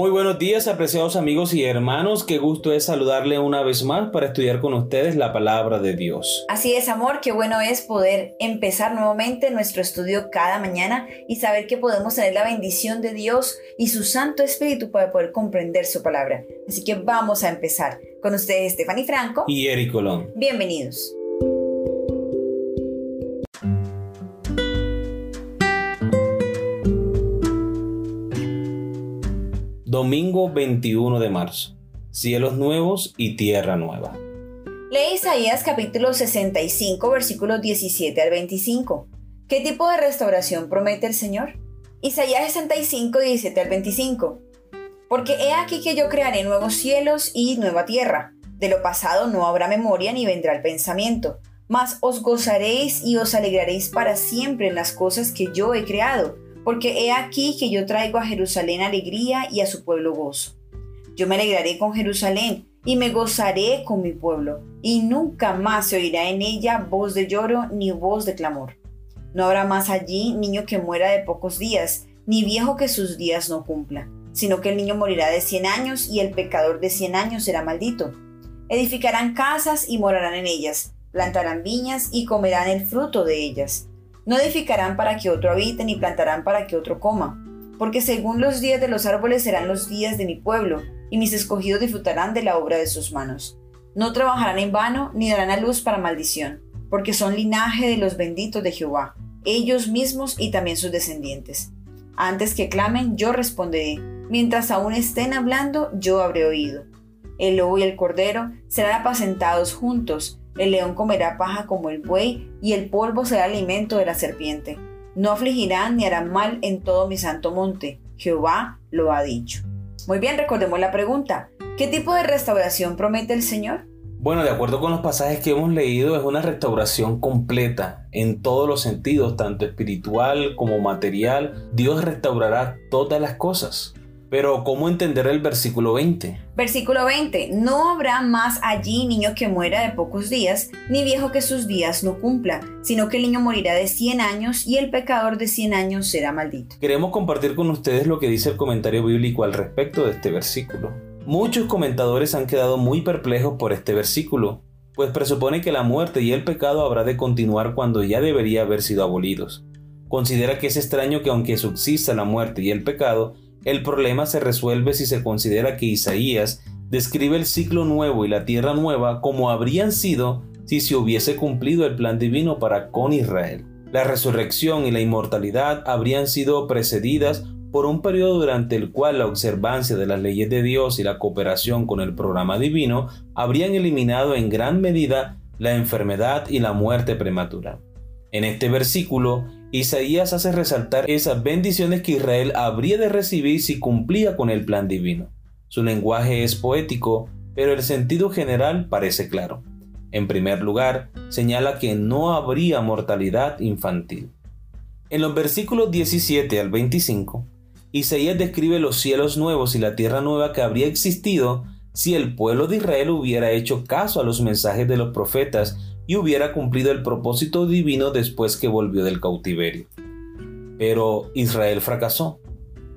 Muy buenos días, apreciados amigos y hermanos. Qué gusto es saludarle una vez más para estudiar con ustedes la palabra de Dios. Así es, amor, qué bueno es poder empezar nuevamente nuestro estudio cada mañana y saber que podemos tener la bendición de Dios y su Santo Espíritu para poder comprender su palabra. Así que vamos a empezar. Con ustedes, Stephanie Franco y Eric Colón. Bienvenidos. Domingo 21 de marzo. Cielos nuevos y tierra nueva. Lee Isaías capítulo 65 versículos 17 al 25. ¿Qué tipo de restauración promete el Señor? Isaías 65, 17 al 25. Porque he aquí que yo crearé nuevos cielos y nueva tierra. De lo pasado no habrá memoria ni vendrá el pensamiento. Mas os gozaréis y os alegraréis para siempre en las cosas que yo he creado porque he aquí que yo traigo a Jerusalén alegría y a su pueblo gozo. Yo me alegraré con Jerusalén y me gozaré con mi pueblo, y nunca más se oirá en ella voz de lloro ni voz de clamor. No habrá más allí niño que muera de pocos días, ni viejo que sus días no cumpla, sino que el niño morirá de cien años y el pecador de cien años será maldito. Edificarán casas y morarán en ellas, plantarán viñas y comerán el fruto de ellas no edificarán para que otro habite, ni plantarán para que otro coma. Porque según los días de los árboles serán los días de mi pueblo, y mis escogidos disfrutarán de la obra de sus manos. No trabajarán en vano, ni darán a luz para maldición, porque son linaje de los benditos de Jehová, ellos mismos y también sus descendientes. Antes que clamen, yo responderé. Mientras aún estén hablando, yo habré oído. El lobo y el cordero serán apacentados juntos, el león comerá paja como el buey, y el polvo será alimento de la serpiente. No afligirán ni harán mal en todo mi santo monte. Jehová lo ha dicho. Muy bien, recordemos la pregunta. ¿Qué tipo de restauración promete el Señor? Bueno, de acuerdo con los pasajes que hemos leído, es una restauración completa en todos los sentidos, tanto espiritual como material. Dios restaurará todas las cosas. Pero ¿cómo entender el versículo 20? Versículo 20. No habrá más allí niño que muera de pocos días, ni viejo que sus días no cumpla, sino que el niño morirá de 100 años y el pecador de 100 años será maldito. Queremos compartir con ustedes lo que dice el comentario bíblico al respecto de este versículo. Muchos comentadores han quedado muy perplejos por este versículo, pues presupone que la muerte y el pecado habrá de continuar cuando ya debería haber sido abolidos. Considera que es extraño que aunque subsista la muerte y el pecado, el problema se resuelve si se considera que Isaías describe el ciclo nuevo y la tierra nueva como habrían sido si se hubiese cumplido el plan divino para con Israel. La resurrección y la inmortalidad habrían sido precedidas por un periodo durante el cual la observancia de las leyes de Dios y la cooperación con el programa divino habrían eliminado en gran medida la enfermedad y la muerte prematura. En este versículo, Isaías hace resaltar esas bendiciones que Israel habría de recibir si cumplía con el plan divino. Su lenguaje es poético, pero el sentido general parece claro. En primer lugar, señala que no habría mortalidad infantil. En los versículos 17 al 25, Isaías describe los cielos nuevos y la tierra nueva que habría existido si el pueblo de Israel hubiera hecho caso a los mensajes de los profetas y hubiera cumplido el propósito divino después que volvió del cautiverio. Pero Israel fracasó.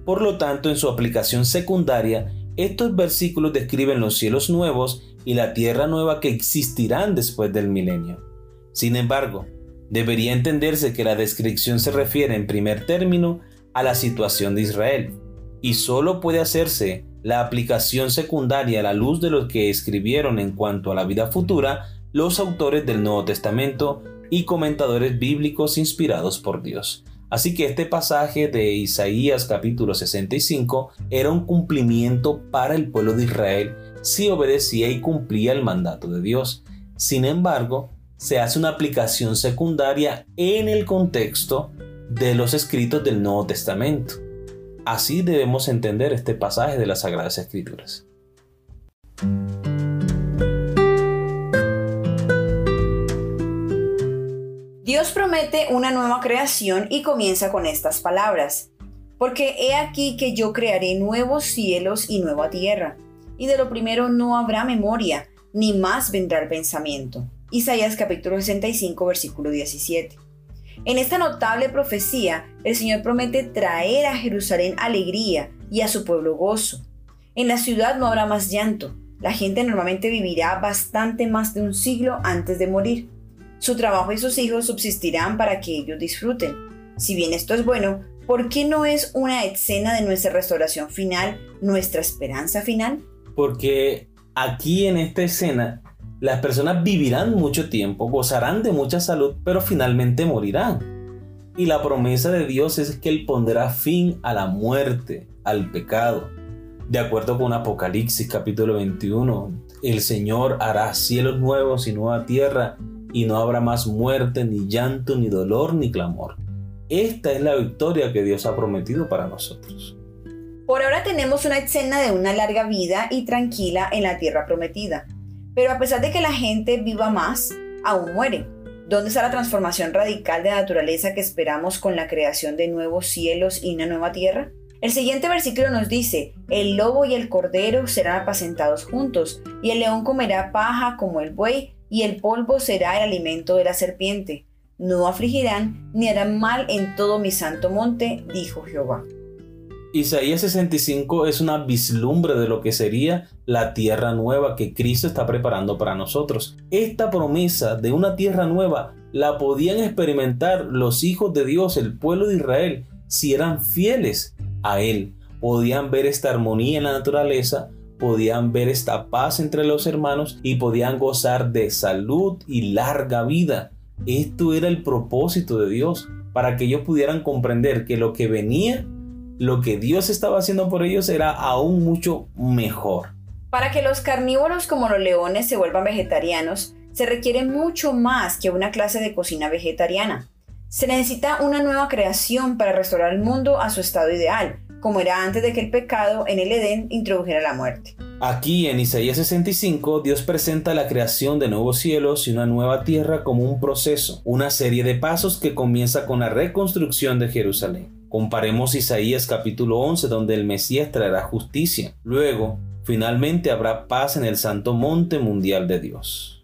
Por lo tanto, en su aplicación secundaria, estos versículos describen los cielos nuevos y la tierra nueva que existirán después del milenio. Sin embargo, debería entenderse que la descripción se refiere en primer término a la situación de Israel, y solo puede hacerse la aplicación secundaria a la luz de lo que escribieron en cuanto a la vida futura los autores del Nuevo Testamento y comentadores bíblicos inspirados por Dios. Así que este pasaje de Isaías capítulo 65 era un cumplimiento para el pueblo de Israel si obedecía y cumplía el mandato de Dios. Sin embargo, se hace una aplicación secundaria en el contexto de los escritos del Nuevo Testamento. Así debemos entender este pasaje de las Sagradas Escrituras. Dios promete una nueva creación y comienza con estas palabras. Porque he aquí que yo crearé nuevos cielos y nueva tierra, y de lo primero no habrá memoria, ni más vendrá el pensamiento. Isaías capítulo 65 versículo 17. En esta notable profecía, el Señor promete traer a Jerusalén alegría y a su pueblo gozo. En la ciudad no habrá más llanto. La gente normalmente vivirá bastante más de un siglo antes de morir. Su trabajo y sus hijos subsistirán para que ellos disfruten. Si bien esto es bueno, ¿por qué no es una escena de nuestra restauración final, nuestra esperanza final? Porque aquí en esta escena las personas vivirán mucho tiempo, gozarán de mucha salud, pero finalmente morirán. Y la promesa de Dios es que Él pondrá fin a la muerte, al pecado. De acuerdo con Apocalipsis capítulo 21, el Señor hará cielos nuevos y nueva tierra, y no habrá más muerte, ni llanto, ni dolor, ni clamor. Esta es la victoria que Dios ha prometido para nosotros. Por ahora tenemos una escena de una larga vida y tranquila en la tierra prometida. Pero a pesar de que la gente viva más, aún muere. ¿Dónde está la transformación radical de naturaleza que esperamos con la creación de nuevos cielos y una nueva tierra? El siguiente versículo nos dice, el lobo y el cordero serán apacentados juntos, y el león comerá paja como el buey, y el polvo será el alimento de la serpiente. No afligirán ni harán mal en todo mi santo monte, dijo Jehová. Isaías 65 es una vislumbre de lo que sería la tierra nueva que Cristo está preparando para nosotros. Esta promesa de una tierra nueva la podían experimentar los hijos de Dios, el pueblo de Israel, si eran fieles a Él. Podían ver esta armonía en la naturaleza, podían ver esta paz entre los hermanos y podían gozar de salud y larga vida. Esto era el propósito de Dios, para que ellos pudieran comprender que lo que venía lo que Dios estaba haciendo por ellos era aún mucho mejor. Para que los carnívoros como los leones se vuelvan vegetarianos, se requiere mucho más que una clase de cocina vegetariana. Se necesita una nueva creación para restaurar el mundo a su estado ideal, como era antes de que el pecado en el Edén introdujera la muerte. Aquí en Isaías 65, Dios presenta la creación de nuevos cielos y una nueva tierra como un proceso, una serie de pasos que comienza con la reconstrucción de Jerusalén. Comparemos Isaías capítulo 11 donde el Mesías traerá justicia. Luego, finalmente habrá paz en el santo monte mundial de Dios.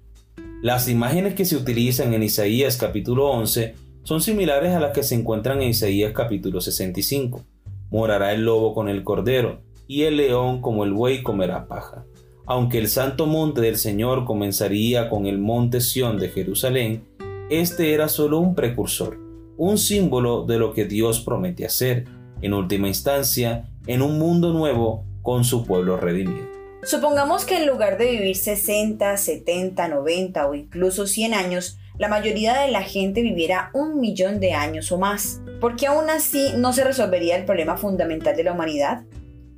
Las imágenes que se utilizan en Isaías capítulo 11 son similares a las que se encuentran en Isaías capítulo 65. Morará el lobo con el cordero, y el león como el buey comerá paja. Aunque el santo monte del Señor comenzaría con el monte Sión de Jerusalén, este era solo un precursor un símbolo de lo que Dios promete hacer, en última instancia, en un mundo nuevo con su pueblo redimido. Supongamos que en lugar de vivir 60, 70, 90 o incluso 100 años, la mayoría de la gente viviera un millón de años o más. ¿Por qué aún así no se resolvería el problema fundamental de la humanidad?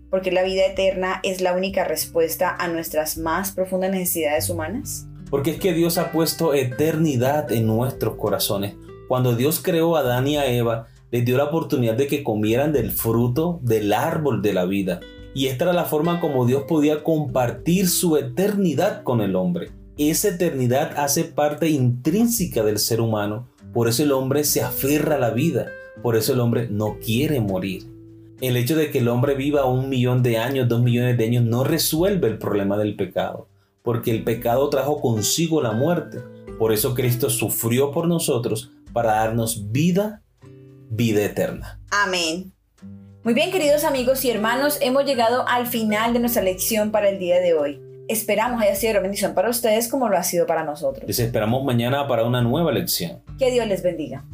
Porque la vida eterna es la única respuesta a nuestras más profundas necesidades humanas. Porque es que Dios ha puesto eternidad en nuestros corazones cuando Dios creó a Adán y a Eva, les dio la oportunidad de que comieran del fruto del árbol de la vida. Y esta era la forma como Dios podía compartir su eternidad con el hombre. Esa eternidad hace parte intrínseca del ser humano. Por eso el hombre se aferra a la vida. Por eso el hombre no quiere morir. El hecho de que el hombre viva un millón de años, dos millones de años, no resuelve el problema del pecado. Porque el pecado trajo consigo la muerte. Por eso Cristo sufrió por nosotros para darnos vida, vida eterna. Amén. Muy bien, queridos amigos y hermanos, hemos llegado al final de nuestra lección para el día de hoy. Esperamos haya sido una bendición para ustedes como lo ha sido para nosotros. Les esperamos mañana para una nueva lección. Que Dios les bendiga.